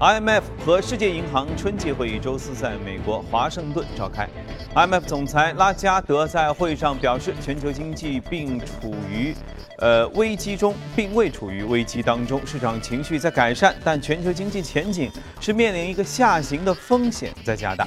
IMF 和世界银行春季会议周四在美国华盛顿召开。IMF 总裁拉加德在会上表示，全球经济并处于呃危机中，并未处于危机当中，市场情绪在改善，但全球经济前景是面临一个下行的风险在加大。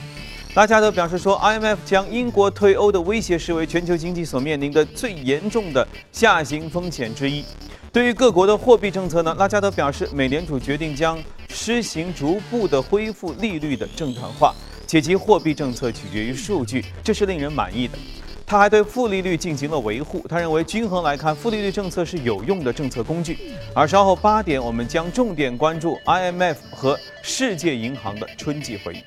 拉加德表示说，IMF 将英国退欧的威胁视为全球经济所面临的最严重的下行风险之一。对于各国的货币政策呢？拉加德表示，美联储决定将施行逐步的恢复利率的正常化，且其货币政策取决于数据，这是令人满意的。他还对负利率进行了维护。他认为，均衡来看，负利率政策是有用的政策工具。而稍后八点，我们将重点关注 IMF 和世界银行的春季会议。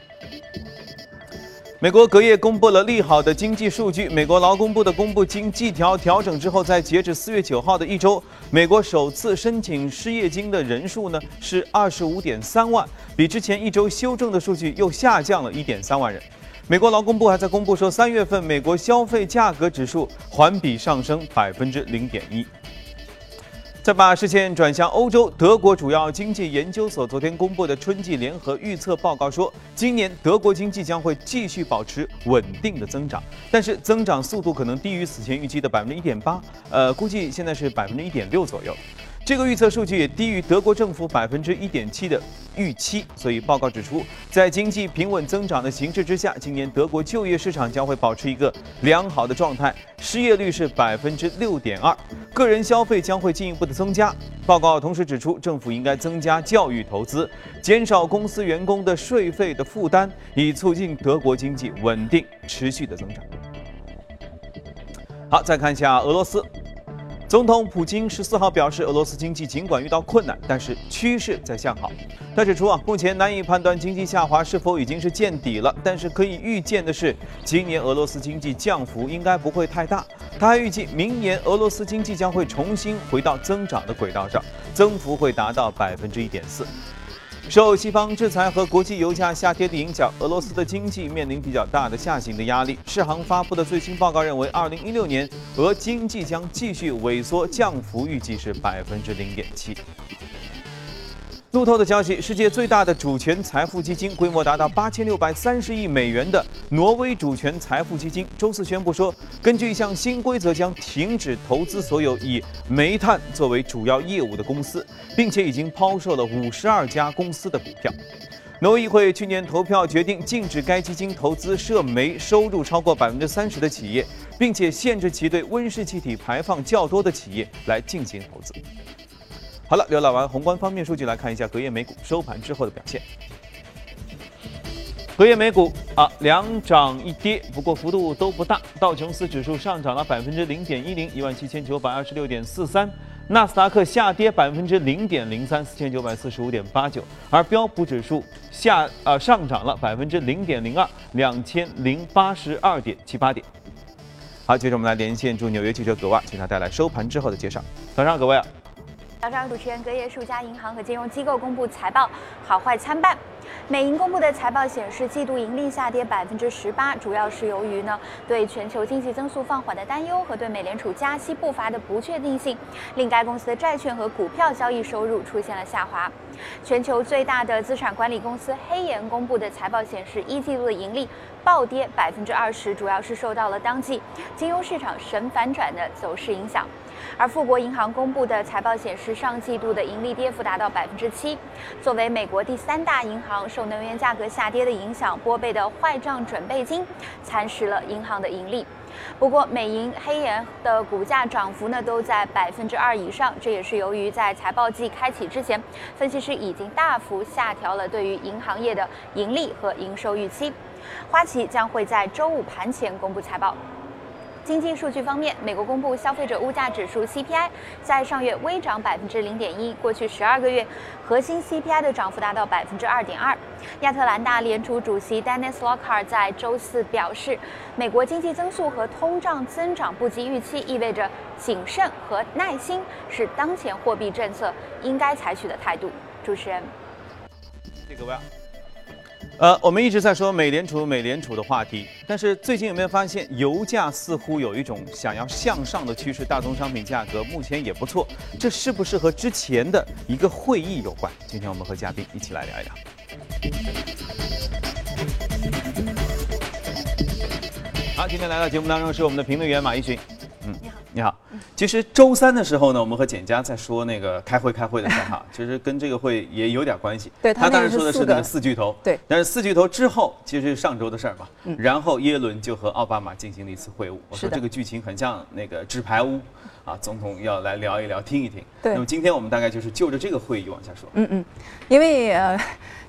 美国隔夜公布了利好的经济数据。美国劳工部的公布，经济调调整之后，在截止四月九号的一周，美国首次申请失业金的人数呢是二十五点三万，比之前一周修正的数据又下降了一点三万人。美国劳工部还在公布说，三月份美国消费价格指数环比上升百分之零点一。再把视线转向欧洲，德国主要经济研究所昨天公布的春季联合预测报告说，今年德国经济将会继续保持稳定的增长，但是增长速度可能低于此前预期的百分之一点八，呃，估计现在是百分之一点六左右。这个预测数据也低于德国政府百分之一点七的预期，所以报告指出，在经济平稳增长的形势之下，今年德国就业市场将会保持一个良好的状态，失业率是百分之六点二，个人消费将会进一步的增加。报告同时指出，政府应该增加教育投资，减少公司员工的税费的负担，以促进德国经济稳定持续的增长。好，再看一下俄罗斯。总统普京十四号表示，俄罗斯经济尽管遇到困难，但是趋势在向好。他指出啊，目前难以判断经济下滑是否已经是见底了，但是可以预见的是，今年俄罗斯经济降幅应该不会太大。他还预计，明年俄罗斯经济将会重新回到增长的轨道上，增幅会达到百分之一点四。受西方制裁和国际油价下跌的影响，俄罗斯的经济面临比较大的下行的压力。世行发布的最新报告认为，二零一六年俄经济将继续萎缩，降幅预计是百分之零点七。路透的消息，世界最大的主权财富基金，规模达到八千六百三十亿美元的挪威主权财富基金，周四宣布说，根据一项新规则，将停止投资所有以煤炭作为主要业务的公司，并且已经抛售了五十二家公司的股票。挪威议会去年投票决定禁止该基金投资涉煤收入超过百分之三十的企业，并且限制其对温室气体排放较多的企业来进行投资。好了，浏览完宏观方面数据，来看一下隔夜美股收盘之后的表现。隔夜美股啊，两涨一跌，不过幅度都不大。道琼斯指数上涨了百分之零点一零，一万七千九百二十六点四三；纳斯达克下跌百分之零点零三，四千九百四十五点八九；而标普指数下呃上涨了百分之零点零二，两千零八十二点七八点。好，接着我们来连线驻纽约记者葛万，请他带来收盘之后的介绍。早上，各位啊。早上，主持人隔夜数家银行和金融机构公布财报，好坏参半。美银公布的财报显示，季度盈利下跌百分之十八，主要是由于呢对全球经济增速放缓的担忧和对美联储加息步伐的不确定性，令该公司的债券和股票交易收入出现了下滑。全球最大的资产管理公司黑岩公布的财报显示，一季度的盈利暴跌百分之二十，主要是受到了当季金融市场神反转的走势影响。而富国银行公布的财报显示，上季度的盈利跌幅达到百分之七。作为美国第三大银行，受能源价格下跌的影响，拨备的坏账准备金蚕食了银行的盈利。不过，美银、黑岩的股价涨幅呢都在百分之二以上，这也是由于在财报季开启之前，分析师已经大幅下调了对于银行业的盈利和营收预期。花旗将会在周五盘前公布财报。经济数据方面，美国公布消费者物价指数 CPI 在上月微涨百分之零点一，过去十二个月核心 CPI 的涨幅达到百分之二点二。亚特兰大联储主席 Dennis Lockhart 在周四表示，美国经济增速和通胀增长不及预期，意味着谨慎和耐心是当前货币政策应该采取的态度。主持人，谢谢各位。呃，我们一直在说美联储、美联储的话题，但是最近有没有发现，油价似乎有一种想要向上的趋势？大宗商品价格目前也不错，这是不是和之前的一个会议有关？今天我们和嘉宾一起来聊一聊。好，今天来到节目当中是我们的评论员马一勋。嗯，你好。你好，其实周三的时候呢，我们和简家在说那个开会开会的事哈，其实跟这个会也有点关系。对他当时说的是那个四巨头，对，但是四巨头之后其实是上周的事儿嘛。嗯。然后耶伦就和奥巴马进行了一次会晤。我说这个剧情很像那个纸牌屋，啊，总统要来聊一聊，听一听。对。那么今天我们大概就是就着这个会议往下说。嗯嗯，因为呃。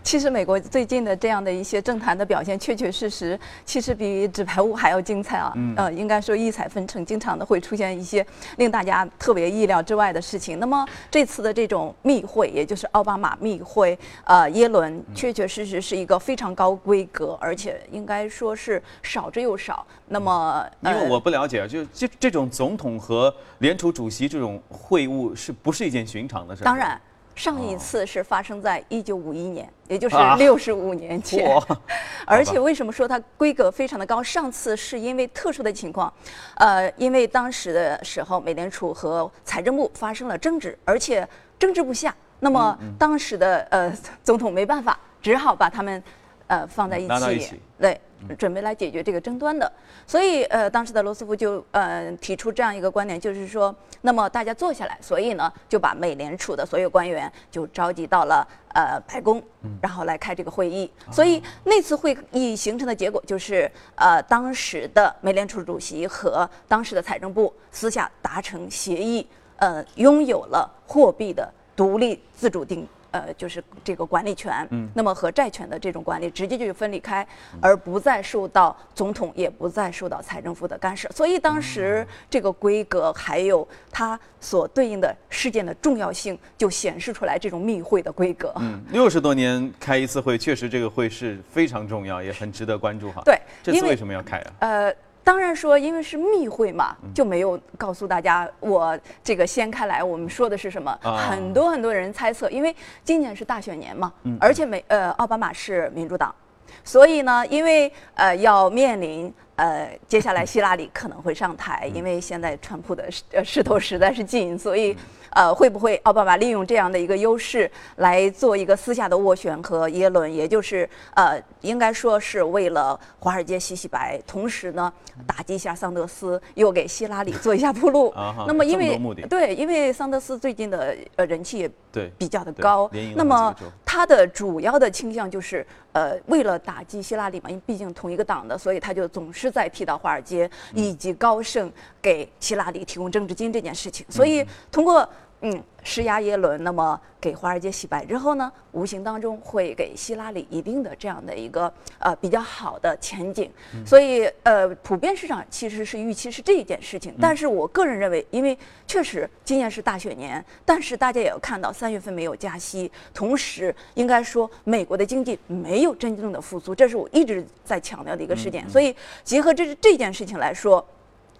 其实美国最近的这样的一些政坛的表现，确确实实，其实比纸牌屋还要精彩啊！嗯呃，应该说异彩纷呈，经常的会出现一些令大家特别意料之外的事情。那么这次的这种密会，也就是奥巴马密会，呃，耶伦确确实实是一个非常高规格，而且应该说是少之又少。那么，因为我不了解，就这这种总统和联储主席这种会晤，是不是一件寻常的事？当然。上一次是发生在一九五一年，也就是六十五年前。而且为什么说它规格非常的高？上次是因为特殊的情况，呃，因为当时的时候美联储和财政部发生了争执，而且争执不下，那么当时的呃总统没办法，只好把他们呃放在一起，对。准备来解决这个争端的，所以呃，当时的罗斯福就呃提出这样一个观点，就是说，那么大家坐下来，所以呢，就把美联储的所有官员就召集到了呃白宫，然后来开这个会议。所以那次会议形成的结果就是，呃，当时的美联储主席和当时的财政部私下达成协议，呃，拥有了货币的独立自主定。呃，就是这个管理权，嗯，那么和债权的这种管理直接就是分离开，而不再受到总统，也不再受到财政部的干涉。所以当时这个规格还有它所对应的事件的重要性，就显示出来这种密会的规格。嗯，六十多年开一次会，确实这个会是非常重要，也很值得关注哈。对，这次为什么要开啊？呃。当然说，因为是密会嘛，就没有告诉大家我这个掀开来，我们说的是什么？很多很多人猜测，因为今年是大选年嘛，而且美呃奥巴马是民主党，所以呢，因为呃要面临。呃，接下来希拉里可能会上台，因为现在川普的势势头实在是近，所以呃，会不会奥巴马利用这样的一个优势来做一个私下的斡旋和耶伦，也就是呃，应该说是为了华尔街洗洗白，同时呢打击一下桑德斯，又给希拉里做一下铺路。那么因为对，因为桑德斯最近的呃人气也对比较的高，那么他的主要的倾向就是呃，为了打击希拉里嘛，因为毕竟同一个党的，所以他就总是。在提到华尔街以及高盛给希拉里提供政治金这件事情，所以通过嗯施压耶伦，那么给华尔街洗白之后呢，无形当中会给希拉里一定的这样的一个呃比较好的前景。所以呃普遍市场其实是预期是这一件事情，但是我个人认为，因为确实今年是大选年，但是大家也要看到三月份没有加息，同时应该说美国的经济没有真正的复苏，这是我一直在强调的一个事件。所以结合这这件事情来说，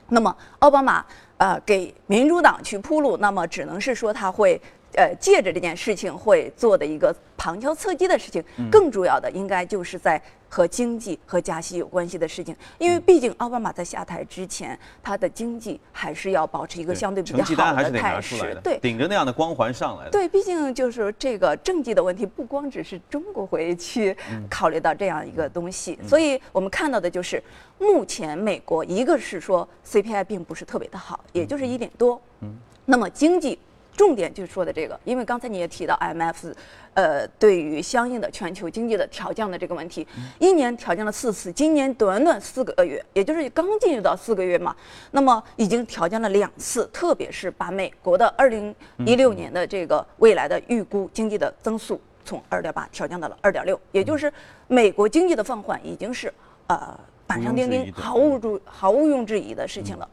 那么奥巴马。呃，给民主党去铺路，那么只能是说他会，呃，借着这件事情会做的一个旁敲侧击的事情。更主要的应该就是在和经济和加息有关系的事情，因为毕竟奥巴马在下台之前，他的经济还是要保持一个相对比较好的态势，对，顶着那样的光环上来的。对，毕竟就是这个政绩的问题，不光只是中国会去考虑到这样一个东西，所以我们看到的就是。目前美国一个是说 CPI 并不是特别的好，也就是一点多。嗯，那么经济重点就是说的这个，因为刚才你也提到 IMF，呃，对于相应的全球经济的调降的这个问题，一年调降了四次，今年短短四个月，也就是刚进入到四个月嘛，那么已经调降了两次，特别是把美国的二零一六年的这个未来的预估经济的增速从二点八调降到了二点六，也就是美国经济的放缓已经是呃。板上钉钉，毫无注毫毋庸置疑的事情了。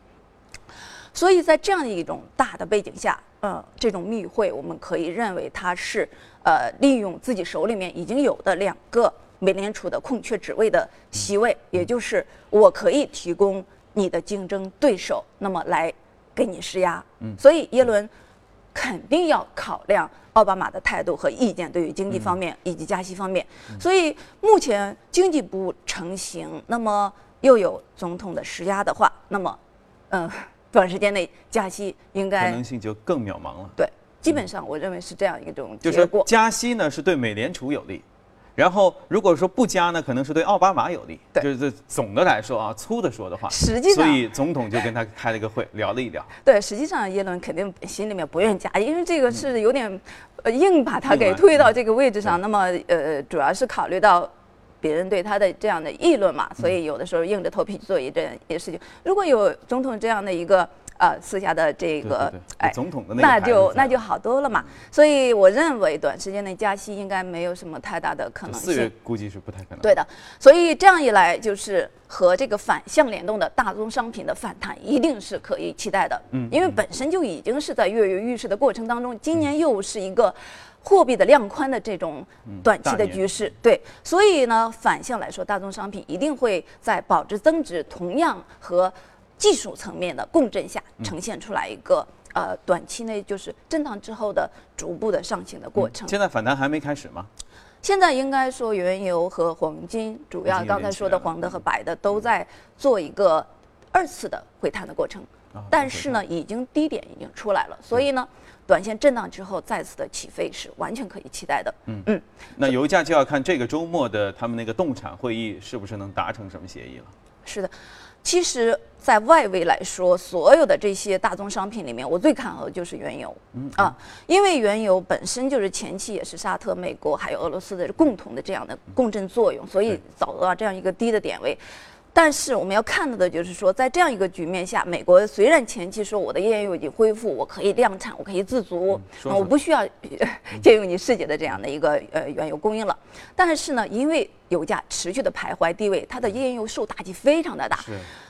所以在这样的一种大的背景下，呃，这种密会我们可以认为他是呃利用自己手里面已经有的两个美联储的空缺职位的席位，也就是我可以提供你的竞争对手，那么来给你施压。嗯，所以耶伦肯定要考量奥巴马的态度和意见，对于经济方面以及加息方面。所以目前经济不成型，那么又有总统的施压的话，那么，嗯，短时间内加息应该可能性就更渺茫了。对，基本上我认为是这样一种就是。加息呢是对美联储有利，然后如果说不加呢，可能是对奥巴马有利。对就是总的来说啊，粗的说的话，实际上所以总统就跟他开了个会，聊了一聊。对，实际上耶伦肯定心里面不愿意加，因为这个是有点，呃，硬把他给推到这个位置上。对那么，呃，主要是考虑到别人对他的这样的议论嘛，所以有的时候硬着头皮去做一件一事情。如果有总统这样的一个呃私下的这个哎总统的那就那就好多了嘛。所以我认为短时间内加息应该没有什么太大的可能四月性。估计是不太可能。对的，所以这样一来，就是和这个反向联动的大宗商品的反弹，一定是可以期待的。嗯因为本身就已经是在跃跃欲试的过程当中，今年又是一个货币的量宽的这种短期的局势，对，所以呢，反向来说，大宗商品一定会在保值增值同样和技术层面的共振下，呈现出来一个。呃，短期内就是震荡之后的逐步的上行的过程。现在反弹还没开始吗？现在应该说，原油和黄金，主要刚才说的黄的和白的，都在做一个二次的回探的过程啊。但是呢，已经低点已经出来了，所以呢，短线震荡之后再次的起飞是完全可以期待的。嗯嗯那油价就要看这个周末的他们那个动产会议是不是能达成什么协议了。是的，其实，在外围来说，所有的这些大宗商品里面，我最看好的就是原油。嗯啊，因为原油本身就是前期也是沙特、美国还有俄罗斯的共同的这样的共振作用，所以找到这样一个低的点位。但是我们要看到的就是说，在这样一个局面下，美国虽然前期说我的页岩油已经恢复，我可以量产，我可以自足，说说我不需要 借用你世界的这样的一个呃原油供应了。但是呢，因为油价持续的徘徊低位，它的页岩油受打击非常的大。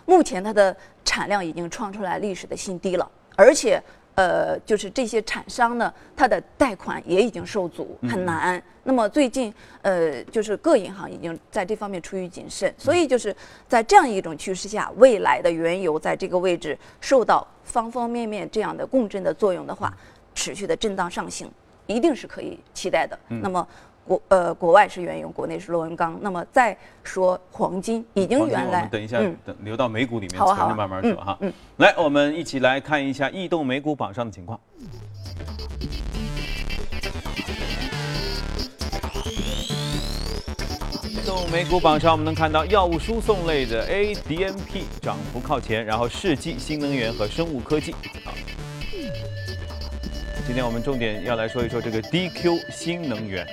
目前它的产量已经创出来历史的新低了，而且呃，就是这些厂商呢，它的贷款也已经受阻，很难。那么最近呃，就是各银行已经在这方面出于谨慎，所以就是在这样一种趋势下，未来的原油在这个位置受到方方面面这样的共振的作用的话，持续的震荡上行，一定是可以期待的。那么。国呃，国外是原油，国内是螺纹钢。那么再说黄金，已经原来们等一下嗯等留到美股里面好啊好啊存着慢慢说哈。嗯来，我们一起来看一下异动美股榜上的情况。移动美股榜上，我们能看到药物输送类的 ADMP 涨幅靠前，然后世纪新能源和生物科技啊。今天我们重点要来说一说这个 DQ 新能源。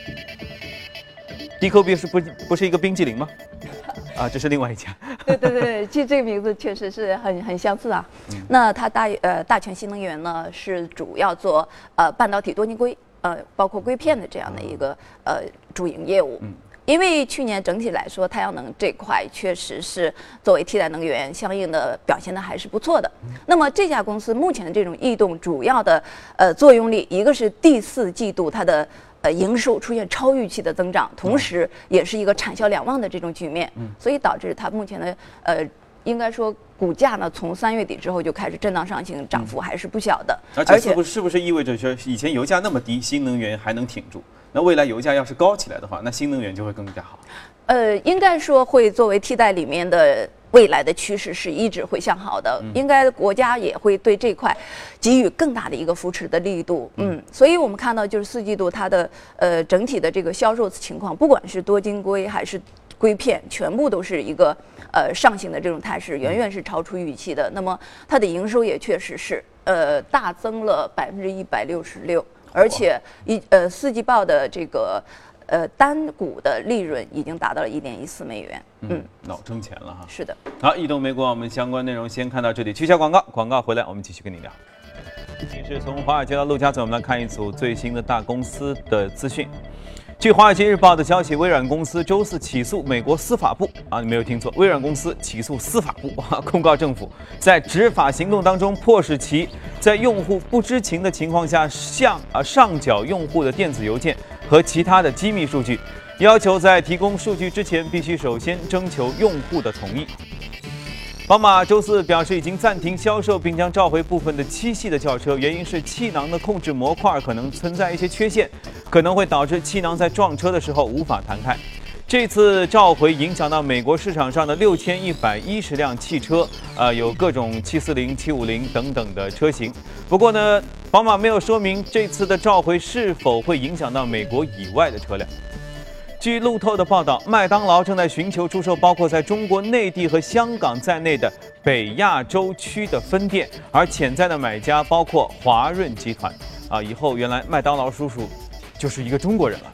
DQ 不是不不是一个冰激凌吗？啊，这是另外一家。对对对，其实这个名字确实是很很相似啊。嗯那它大呃大全新能源呢是主要做呃半导体多晶硅呃包括硅片的这样的一个呃主营业务。嗯因为去年整体来说，太阳能这块确实是作为替代能源，相应的表现的还是不错的。嗯那么这家公司目前的这种异动，主要的呃作用力，一个是第四季度它的呃营收出现超预期的增长，同时也是一个产销两旺的这种局面，所以导致它目前的呃应该说股价呢从三月底之后就开始震荡上行，涨幅还是不小的，而且是不是不是意味着说以前油价那么低，新能源还能挺住？那未来油价要是高起来的话，那新能源就会更加好。呃，应该说会作为替代里面的未来的趋势是一直会向好的，应该国家也会对这块给予更大的一个扶持的力度。嗯，所以我们看到就是四季度它的呃整体的这个销售情况，不管是多晶硅还是硅片，全部都是一个呃上行的这种态势，远远是超出预期的。那么它的营收也确实是呃大增了百分之一百六十六，而且一呃四季报的这个。呃，单股的利润已经达到了一点一四美元。嗯，老挣钱了哈。是的。好，移动美股，我们相关内容先看到这里，取消广告，广告回来我们继续跟你聊。其实从华尔街到陆家嘴，我们来看一组最新的大公司的资讯。据《华尔街日报》的消息，微软公司周四起诉美国司法部啊，你没有听错，微软公司起诉司法部啊，控告政府在执法行动当中迫使其在用户不知情的情况下向啊上缴用户的电子邮件和其他的机密数据，要求在提供数据之前必须首先征求用户的同意。宝马周四表示已经暂停销售，并将召回部分的七系的轿车，原因是气囊的控制模块可能存在一些缺陷，可能会导致气囊在撞车的时候无法弹开。这次召回影响到美国市场上的六千一百一十辆汽车，呃，有各种七四零、七五零等等的车型。不过呢，宝马没有说明这次的召回是否会影响到美国以外的车辆。据路透的报道，麦当劳正在寻求出售包括在中国内地和香港在内的北亚洲区的分店，而潜在的买家包括华润集团。啊，以后原来麦当劳叔叔就是一个中国人了。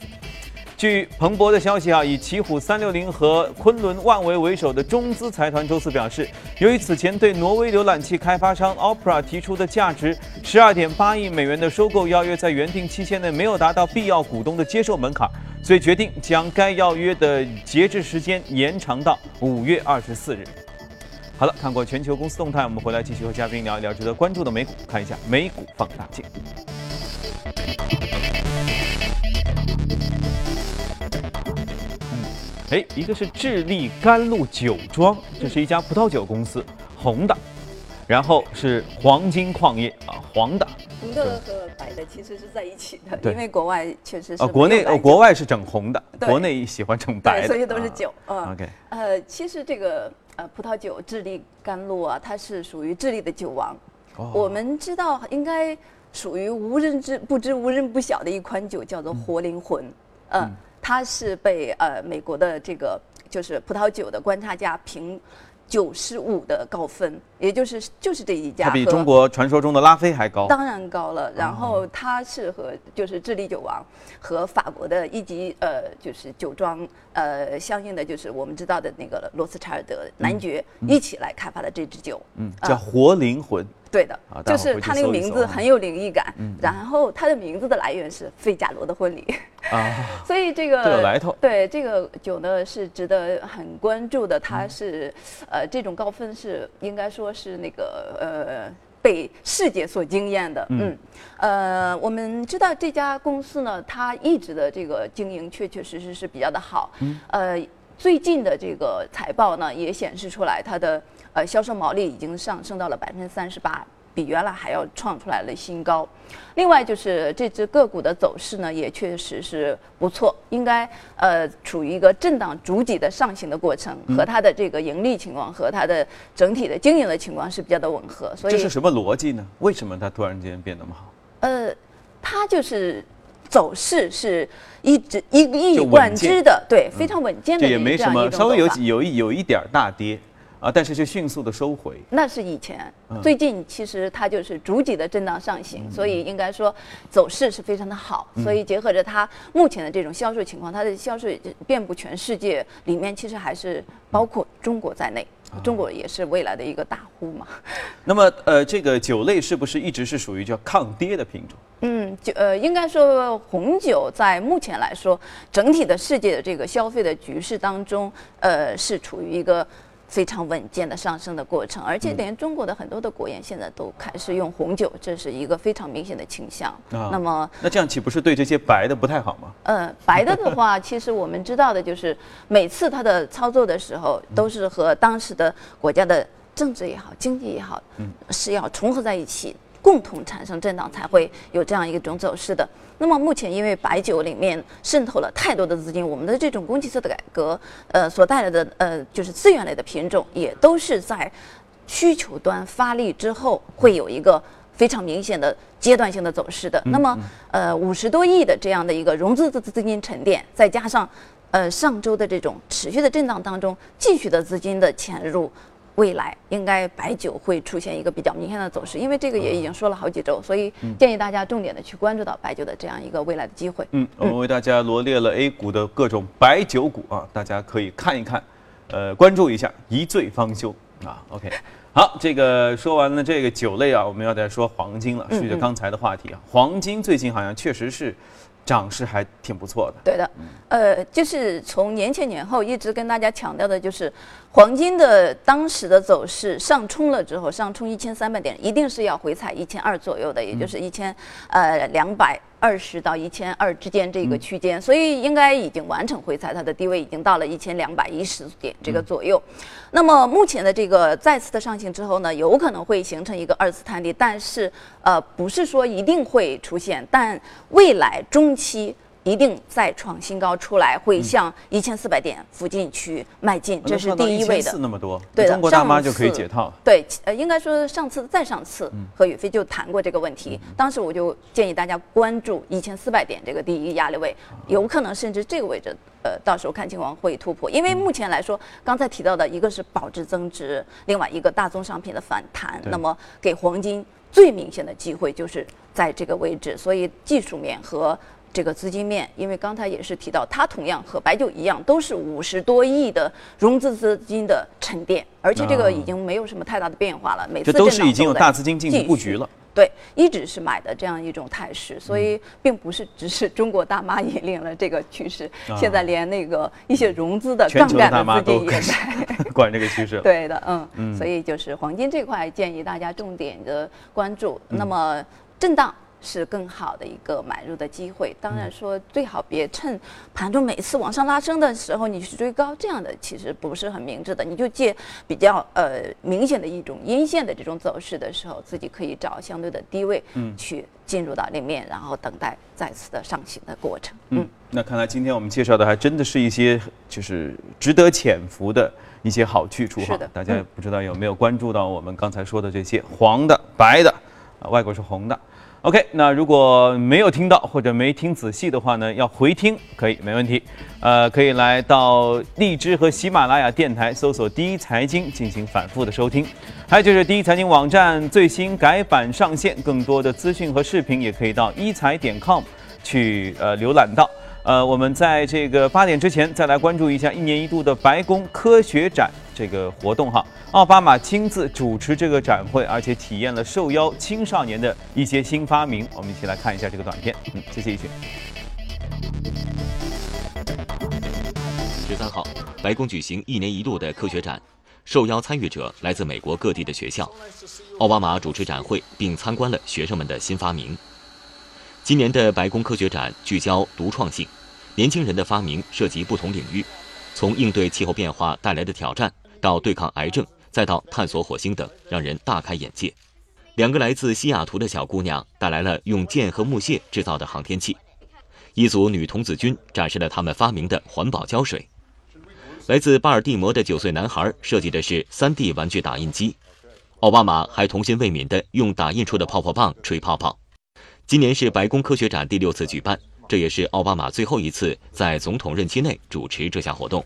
据彭博的消息啊，以奇虎三六零和昆仑万维为首的中资财团周四表示，由于此前对挪威浏览器开发商 Opera 提出的价值十二点八亿美元的收购邀约，在原定期限内没有达到必要股东的接受门槛，所以决定将该邀约的截至时间延长到五月二十四日。好了，看过全球公司动态，我们回来继续和嘉宾聊一聊值得关注的美股，看一下美股放大镜。哎，一个是智利甘露酒庄，这是一家葡萄酒公司，红的，然后是黄金矿业啊，黄的，红的和白的其实是在一起的，因为国外确实是啊，国内呃国外是整红的，国内喜欢整白的，所以都是酒啊。OK，呃，其实这个呃葡萄酒智利甘露啊，它是属于智利的酒王，哦我们知道应该属于无人知不知无人不晓的一款酒，叫做活灵魂，嗯。它是被呃美国的这个就是葡萄酒的观察家评九十五的高分，也就是就是这一家，它比中国传说中的拉菲还高，当然高了。然后它是和就是智利酒王和法国的一级呃就是酒庄呃相应的就是我们知道的那个罗斯柴尔德男爵一起来开发的这支酒，嗯，叫活灵魂。对的，就是它那个名字很有灵异感。然后它的名字的来源是《费加罗的婚礼》啊，所以这个有来头。对这个酒呢是值得很关注的，它是呃这种高分是应该说是那个呃被世界所惊艳的。嗯，呃我们知道这家公司呢，它一直的这个经营确确实实是比较的好。嗯，呃最近的这个财报呢也显示出来它的。呃，销售毛利已经上升到了百分之三十八，比原来还要创出来了新高。另外就是这只个股的走势呢，也确实是不错，应该呃处于一个震荡逐级的上行的过程，和它的这个盈利情况和它的整体的经营的情况是比较的吻合。所以这是什么逻辑呢？为什么它突然间变那么好？呃，它就是走势是一直一一以贯之的，对，非常稳健的这也没什么，稍微有有一有一点大跌。啊，但是却迅速的收回，那是以前。最近其实它就是逐级的震荡上行，所以应该说走势是非常的好。所以结合着它目前的这种销售情况，它的销售遍布全世界，里面其实还是包括中国在内。中国也是未来的一个大户嘛。那么呃，这个酒类是不是一直是属于叫抗跌的品种？嗯，就呃，应该说红酒在目前来说，整体的世界的这个消费的局势当中，呃，是处于一个。非常稳健的上升的过程，而且连中国的很多的国宴现在都开始用红酒，这是一个非常明显的倾向。那么，那这样岂不是对这些白的不太好吗？呃，白的的话，其实我们知道的就是，每次它的操作的时候，都是和当时的国家的政治也好、经济也好，嗯是要重合在一起。共同产生震荡，才会有这样一种走势的。那么目前，因为白酒里面渗透了太多的资金，我们的这种供给侧的改革，呃，所带来的呃，就是资源类的品种，也都是在需求端发力之后，会有一个非常明显的阶段性的走势的。那么，呃，五十多亿的这样的一个融资资资金沉淀，再加上呃上周的这种持续的震荡当中，继续的资金的潜入。未来应该白酒会出现一个比较明显的走势，因为这个也已经说了好几周，所以建议大家重点的去关注到白酒的这样一个未来的机会。嗯，我们为大家罗列了 A 股的各种白酒股啊，大家可以看一看，呃，关注一下，一醉方休啊。OK，好，这个说完了这个酒类啊，我们要再说黄金了。顺着刚才的话题啊，黄金最近好像确实是。涨势还挺不错的，对的，呃，就是从年前年后一直跟大家强调的，就是黄金的当时的走势上冲了之后，上冲一千三百点，一定是要回踩一千二左右的，也就是一千呃两百二十到一千二之间这个区间，所以应该已经完成回踩，它的低位已经到了一千两百一十点这个左右。那么目前的这个再次的上行之后呢，有可能会形成一个二次探底，但是呃不是说一定会出现，但未来中期。一定再创新高出来，会向一千四百点附近去迈进，这是第一位的。那么多，对的。中国大妈就可以解套。对，呃，应该说上次再上次，何宇飞就谈过这个问题。当时我就建议大家关注一千四百点这个第一压力位，有可能甚至这个位置，呃，到时候看情况会突破。因为目前来说，刚才提到的一个是保值增值，另外一个大宗商品的反弹，那么给黄金最明显的机会就是在这个位置，所以技术面和。这个资金面，因为刚才也是提到，它同样和白酒一样，都是五十多亿的融资资金的沉淀，而且这个已经没有什么太大的变化了。每次都是已经有大资金进行布局了。对，一直是买的这样一种态势，所以并不是只是中国大妈引领了这个趋势，现在连那个一些融资的杠杆的资金也在 管这个趋势。对的，嗯，所以就是黄金这块建议大家重点的关注。那么震荡。是更好的一个买入的机会。当然说最好别趁盘中每次往上拉升的时候你去追高，这样的其实不是很明智的。你就借比较呃明显的一种阴线的这种走势的时候，自己可以找相对的低位，嗯，去进入到里面，然后等待再次的上行的过程。嗯，那看来今天我们介绍的还真的是一些就是值得潜伏的一些好去处哈。大家不知道有没有关注到我们刚才说的这些黄的、白的，啊，外国是红的。OK，那如果没有听到或者没听仔细的话呢，要回听可以没问题。呃，可以来到荔枝和喜马拉雅电台搜索“第一财经”进行反复的收听。还有就是第一财经网站最新改版上线，更多的资讯和视频也可以到一财点 com 去呃浏览到。呃，我们在这个八点之前再来关注一下一年一度的白宫科学展这个活动哈。奥巴马亲自主持这个展会，而且体验了受邀青少年的一些新发明。我们一起来看一下这个短片。嗯，谢谢一群。十三号，白宫举行一年一度的科学展，受邀参与者来自美国各地的学校。奥巴马主持展会并参观了学生们的新发明。今年的白宫科学展聚焦独创性。年轻人的发明涉及不同领域，从应对气候变化带来的挑战，到对抗癌症，再到探索火星等，让人大开眼界。两个来自西雅图的小姑娘带来了用剑和木屑制造的航天器，一组女童子军展示了他们发明的环保胶水。来自巴尔的摩的九岁男孩设计的是 3D 玩具打印机。奥巴马还童心未泯地用打印出的泡泡棒吹泡泡。今年是白宫科学展第六次举办。这也是奥巴马最后一次在总统任期内主持这项活动。